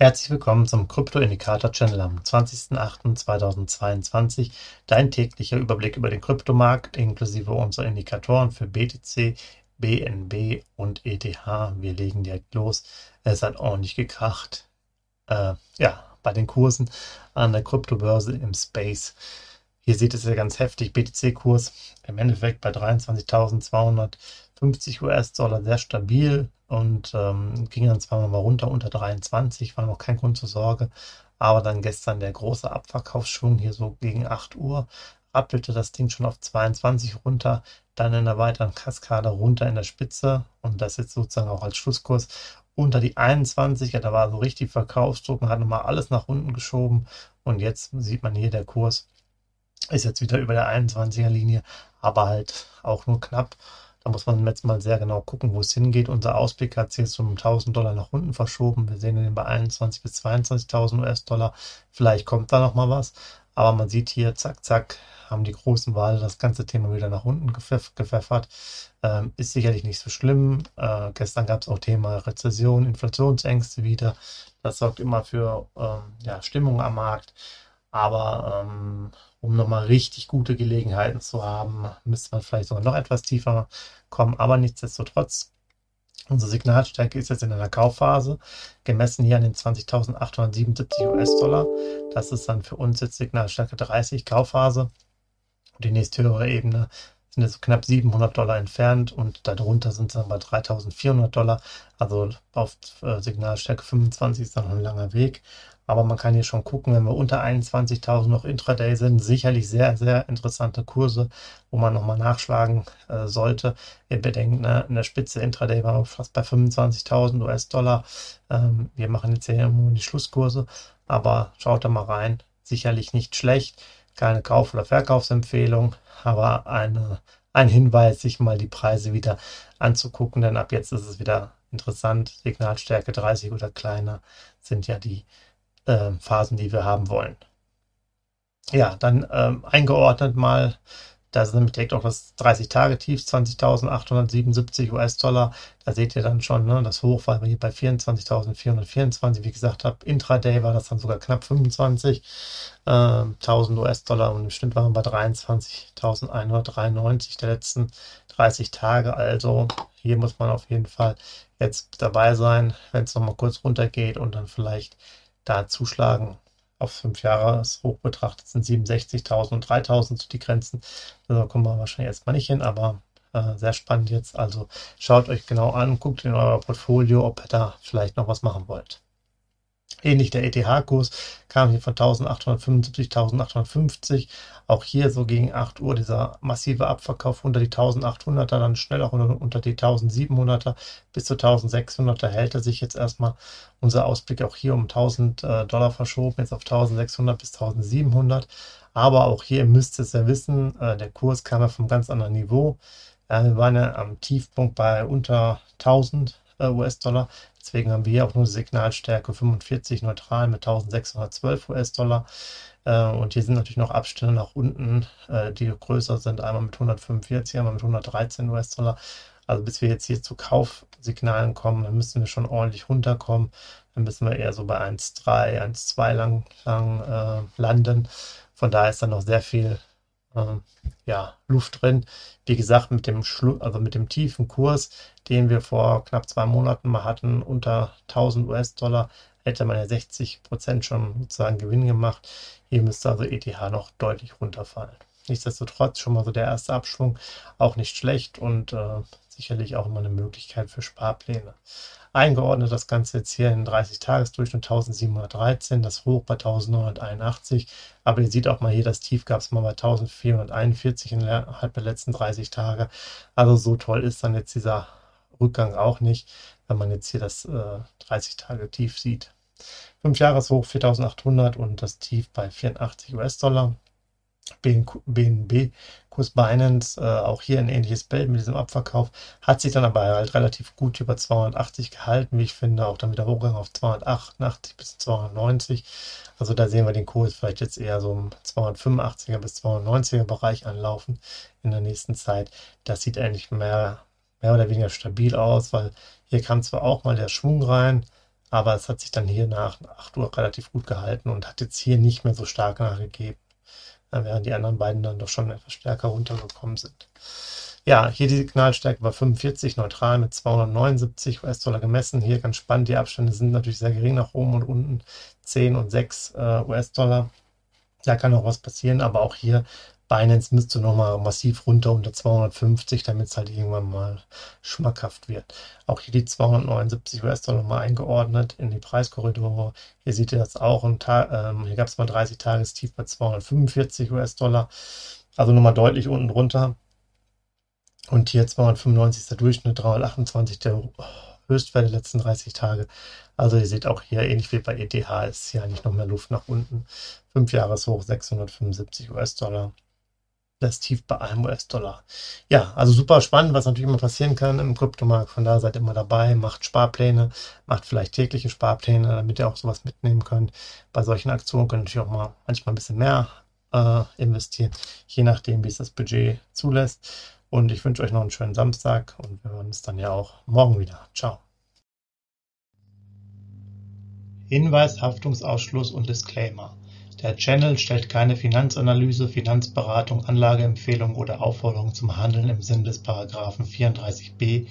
Herzlich willkommen zum Krypto-Indikator-Channel am 20.08.2022. Dein täglicher Überblick über den Kryptomarkt inklusive unserer Indikatoren für BTC, BNB und ETH. Wir legen direkt los. Es hat ordentlich gekracht. Äh, ja, bei den Kursen an der Kryptobörse im Space. Hier sieht es ja ganz heftig. BTC-Kurs im Endeffekt bei 23.250 US-Dollar sehr stabil und ähm, ging dann zwar mal runter unter 23, war noch kein Grund zur Sorge. Aber dann gestern der große Abverkaufsschwung hier so gegen 8 Uhr rappelte das Ding schon auf 22 runter, dann in der weiteren Kaskade runter in der Spitze und das jetzt sozusagen auch als Schlusskurs unter die 21. Ja, da war so richtig Verkaufsdruck und hat nochmal alles nach unten geschoben und jetzt sieht man hier der Kurs ist jetzt wieder über der 21er Linie, aber halt auch nur knapp. Da muss man jetzt mal sehr genau gucken, wo es hingeht. Unser Ausblick hat sich jetzt um 1000 Dollar nach unten verschoben. Wir sehen den bei 21 bis 22.000 US-Dollar. Vielleicht kommt da noch mal was. Aber man sieht hier, zack, zack, haben die großen Wale das ganze Thema wieder nach unten gepfeff gepfeffert. Ähm, ist sicherlich nicht so schlimm. Äh, gestern gab es auch Thema Rezession, Inflationsängste wieder. Das sorgt immer für ähm, ja, Stimmung am Markt. Aber ähm, um nochmal richtig gute Gelegenheiten zu haben, müsste man vielleicht sogar noch etwas tiefer kommen. Aber nichtsdestotrotz, unsere Signalstärke ist jetzt in einer Kaufphase, gemessen hier an den 20.877 US-Dollar. Das ist dann für uns jetzt Signalstärke 30 Kaufphase. Und die nächste höhere Ebene sind jetzt knapp 700 Dollar entfernt und darunter sind es dann bei 3400 Dollar. Also auf äh, Signalstärke 25 ist dann noch ein langer Weg. Aber man kann hier schon gucken, wenn wir unter 21.000 noch Intraday sind, sicherlich sehr, sehr interessante Kurse, wo man nochmal nachschlagen äh, sollte. Ihr bedenkt, ne, in der Spitze Intraday waren wir fast bei 25.000 US-Dollar. Ähm, wir machen jetzt hier immer die Schlusskurse, aber schaut da mal rein. Sicherlich nicht schlecht. Keine Kauf- oder Verkaufsempfehlung, aber eine, ein Hinweis, sich mal die Preise wieder anzugucken, denn ab jetzt ist es wieder interessant. Signalstärke 30 oder kleiner sind ja die äh, Phasen, die wir haben wollen. Ja, dann ähm, eingeordnet mal, da ist nämlich direkt auch das 30-Tage-Tief, 20.877 US-Dollar. Da seht ihr dann schon, ne, das Hoch war hier bei 24.424. Wie gesagt habe, Intraday war das dann sogar knapp 25. Äh, 1000 US-Dollar und im Schnitt waren wir bei 23.193 der letzten 30 Tage. Also hier muss man auf jeden Fall jetzt dabei sein, wenn es nochmal kurz runtergeht und dann vielleicht da zuschlagen. Auf fünf Jahre hoch betrachtet sind 67.000 und 3.000 die Grenzen. Da kommen wir wahrscheinlich erstmal nicht hin, aber äh, sehr spannend jetzt. Also schaut euch genau an, guckt in euer Portfolio, ob ihr da vielleicht noch was machen wollt. Ähnlich der ETH-Kurs kam hier von 1875, 1850. Auch hier so gegen 8 Uhr dieser massive Abverkauf unter die 1800er, dann schnell auch unter die 1700er bis zu 1600er hält er sich jetzt erstmal. Unser Ausblick auch hier um 1000 äh, Dollar verschoben, jetzt auf 1600 bis 1700. Aber auch hier müsst ihr es ja wissen, äh, der Kurs kam ja vom ganz anderen Niveau. wir waren ja am Tiefpunkt bei unter 1000 äh, US-Dollar. Deswegen haben wir hier auch nur Signalstärke 45 neutral mit 1612 US-Dollar. Äh, und hier sind natürlich noch Abstände nach unten, äh, die größer sind. Einmal mit 145, einmal mit 113 US-Dollar. Also bis wir jetzt hier zu Kaufsignalen kommen, dann müssen wir schon ordentlich runterkommen. Dann müssen wir eher so bei 1,3, 1,2 lang, lang äh, landen. Von daher ist dann noch sehr viel äh, ja, Luft drin. Wie gesagt, mit dem, Schlu also mit dem tiefen Kurs, den wir vor knapp zwei Monaten mal hatten, unter 1000 US-Dollar, hätte man ja 60 Prozent schon sozusagen Gewinn gemacht. Hier müsste also ETH noch deutlich runterfallen. Nichtsdestotrotz schon mal so der erste Abschwung, auch nicht schlecht und äh, sicherlich auch immer eine Möglichkeit für Sparpläne. Eingeordnet das Ganze jetzt hier in 30-Tages-Durchschnitt 1713, das Hoch bei 1981. Aber ihr seht auch mal hier, das Tief gab es mal bei 1441 innerhalb der letzten 30 Tage. Also so toll ist dann jetzt dieser Rückgang auch nicht, wenn man jetzt hier das äh, 30-Tage-Tief sieht. 5 Jahreshoch 4800 und das Tief bei 84 US-Dollar. BNB-Kurs Binance, äh, auch hier ein ähnliches Bild mit diesem Abverkauf, hat sich dann aber halt relativ gut über 280 gehalten, wie ich finde, auch dann wieder hochgegangen auf 288 bis 290. Also da sehen wir den Kurs vielleicht jetzt eher so im 285er bis 290er Bereich anlaufen in der nächsten Zeit. Das sieht eigentlich mehr, mehr oder weniger stabil aus, weil hier kam zwar auch mal der Schwung rein, aber es hat sich dann hier nach 8 Uhr relativ gut gehalten und hat jetzt hier nicht mehr so stark nachgegeben während die anderen beiden dann doch schon etwas stärker runtergekommen sind. Ja, hier die Signalstärke war 45, neutral mit 279 US-Dollar gemessen. Hier ganz spannend, die Abstände sind natürlich sehr gering nach oben und unten, 10 und 6 äh, US-Dollar. Da kann auch was passieren, aber auch hier Binance müsste nochmal massiv runter unter 250, damit es halt irgendwann mal schmackhaft wird. Auch hier die 279 US-Dollar mal eingeordnet in die Preiskorridore. Hier seht ihr das auch. Ähm, hier gab es mal 30 Tagestief bei 245 US-Dollar. Also nochmal deutlich unten drunter. Und hier 295 ist der Durchschnitt, 328 der Höchstwert der letzten 30 Tage. Also ihr seht auch hier, ähnlich wie bei ETH, ist hier eigentlich noch mehr Luft nach unten. 5 Jahreshoch 675 US-Dollar das Tief bei einem US-Dollar. Ja, also super spannend, was natürlich immer passieren kann im Kryptomarkt. Von da seid immer dabei, macht Sparpläne, macht vielleicht tägliche Sparpläne, damit ihr auch sowas mitnehmen könnt. Bei solchen Aktionen könnt ihr natürlich auch mal manchmal ein bisschen mehr äh, investieren, je nachdem, wie es das Budget zulässt. Und ich wünsche euch noch einen schönen Samstag und wir hören uns dann ja auch morgen wieder. Ciao. Hinweis, Haftungsausschluss und Disclaimer. Der Channel stellt keine Finanzanalyse, Finanzberatung, Anlageempfehlung oder Aufforderung zum Handeln im Sinne des § 34b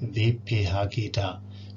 WPHG dar.